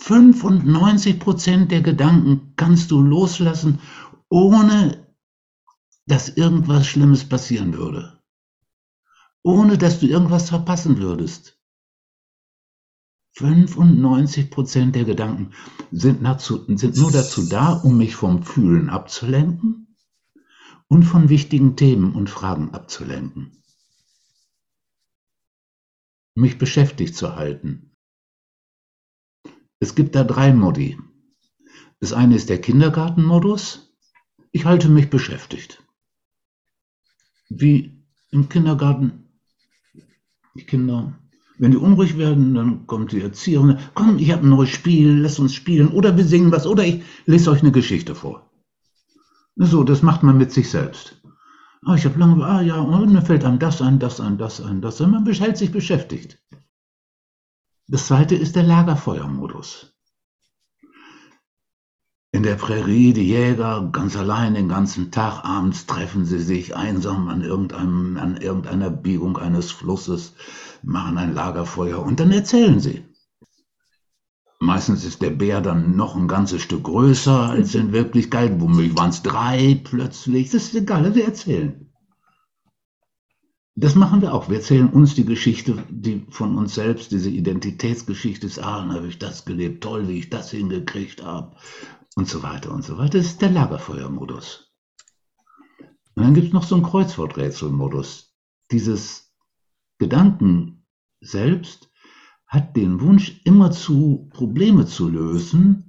95 Prozent der Gedanken kannst du loslassen, ohne dass irgendwas Schlimmes passieren würde. Ohne dass du irgendwas verpassen würdest. 95 Prozent der Gedanken sind, dazu, sind nur dazu da, um mich vom Fühlen abzulenken und von wichtigen Themen und Fragen abzulenken. Mich beschäftigt zu halten. Es gibt da drei Modi. Das eine ist der Kindergartenmodus. Ich halte mich beschäftigt. Wie im Kindergarten. Die Kinder, wenn die unruhig werden, dann kommt die Erzieherin. Komm, ich habe ein neues Spiel, lass uns spielen. Oder wir singen was. Oder ich lese euch eine Geschichte vor. So, das macht man mit sich selbst. Ah, ich habe lange, ah ja, und dann fällt einem das ein, das ein, das ein, das ein. Man hält sich beschäftigt. Das zweite ist der Lagerfeuermodus. In der Prärie, die Jäger, ganz allein den ganzen Tag, abends treffen sie sich einsam an, irgendeinem, an irgendeiner Biegung eines Flusses, machen ein Lagerfeuer und dann erzählen sie. Meistens ist der Bär dann noch ein ganzes Stück größer als in Wirklichkeit. Womöglich waren es drei plötzlich. Das ist egal, sie erzählen. Das machen wir auch. Wir erzählen uns die Geschichte die von uns selbst, diese Identitätsgeschichte ah, dann habe ich das gelebt, toll, wie ich das hingekriegt habe und so weiter und so weiter. Das ist der Lagerfeuermodus. Und dann gibt es noch so einen Kreuzworträtselmodus. Dieses Gedanken selbst hat den Wunsch, immerzu Probleme zu lösen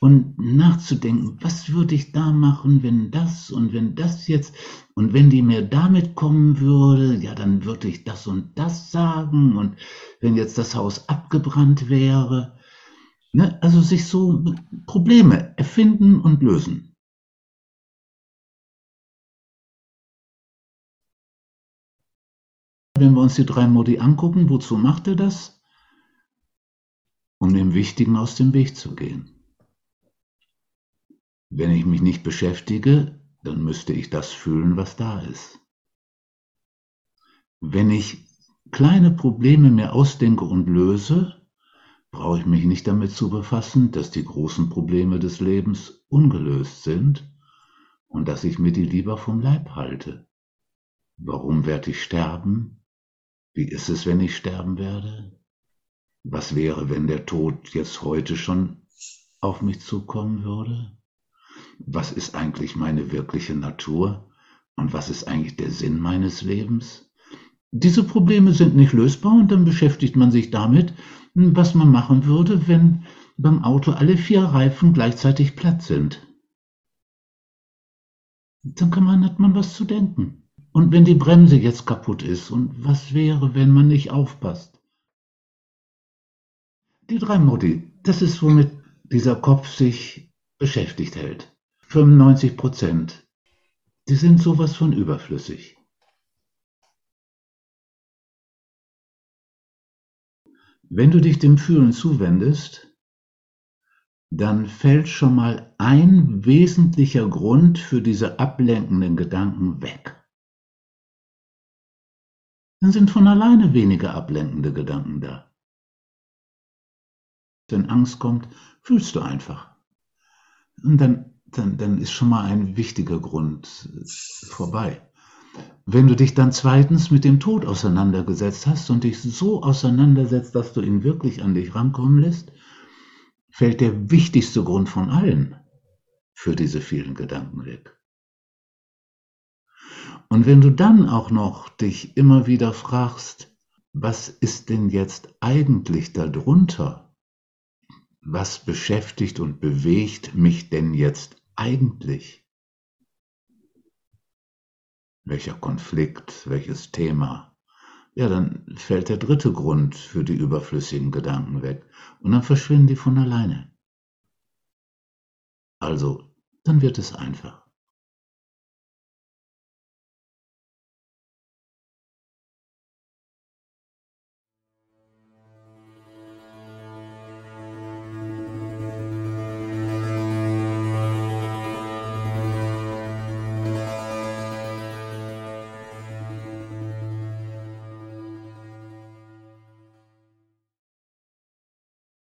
und nachzudenken, was würde ich da machen, wenn das und wenn das jetzt und wenn die mir damit kommen würde, ja, dann würde ich das und das sagen und wenn jetzt das Haus abgebrannt wäre. Ne? Also sich so Probleme erfinden und lösen. Wenn wir uns die drei Modi angucken, wozu macht er das? Um dem Wichtigen aus dem Weg zu gehen. Wenn ich mich nicht beschäftige, dann müsste ich das fühlen, was da ist. Wenn ich kleine Probleme mir ausdenke und löse, brauche ich mich nicht damit zu befassen, dass die großen Probleme des Lebens ungelöst sind und dass ich mir die lieber vom Leib halte. Warum werde ich sterben? Wie ist es, wenn ich sterben werde? Was wäre, wenn der Tod jetzt heute schon auf mich zukommen würde? Was ist eigentlich meine wirkliche Natur und was ist eigentlich der Sinn meines Lebens? Diese Probleme sind nicht lösbar und dann beschäftigt man sich damit, was man machen würde, wenn beim Auto alle vier Reifen gleichzeitig platt sind. Dann kann man, hat man was zu denken. Und wenn die Bremse jetzt kaputt ist und was wäre, wenn man nicht aufpasst? Die drei Modi, das ist womit dieser Kopf sich beschäftigt hält. 95 Prozent, die sind sowas von überflüssig. Wenn du dich dem Fühlen zuwendest, dann fällt schon mal ein wesentlicher Grund für diese ablenkenden Gedanken weg. Dann sind von alleine weniger ablenkende Gedanken da. Wenn Angst kommt, fühlst du einfach. Und dann dann, dann ist schon mal ein wichtiger Grund äh, vorbei. Wenn du dich dann zweitens mit dem Tod auseinandergesetzt hast und dich so auseinandersetzt, dass du ihn wirklich an dich rankommen lässt, fällt der wichtigste Grund von allen für diese vielen Gedanken weg. Und wenn du dann auch noch dich immer wieder fragst, was ist denn jetzt eigentlich darunter? Was beschäftigt und bewegt mich denn jetzt eigentlich? Welcher Konflikt, welches Thema? Ja, dann fällt der dritte Grund für die überflüssigen Gedanken weg und dann verschwinden die von alleine. Also, dann wird es einfach.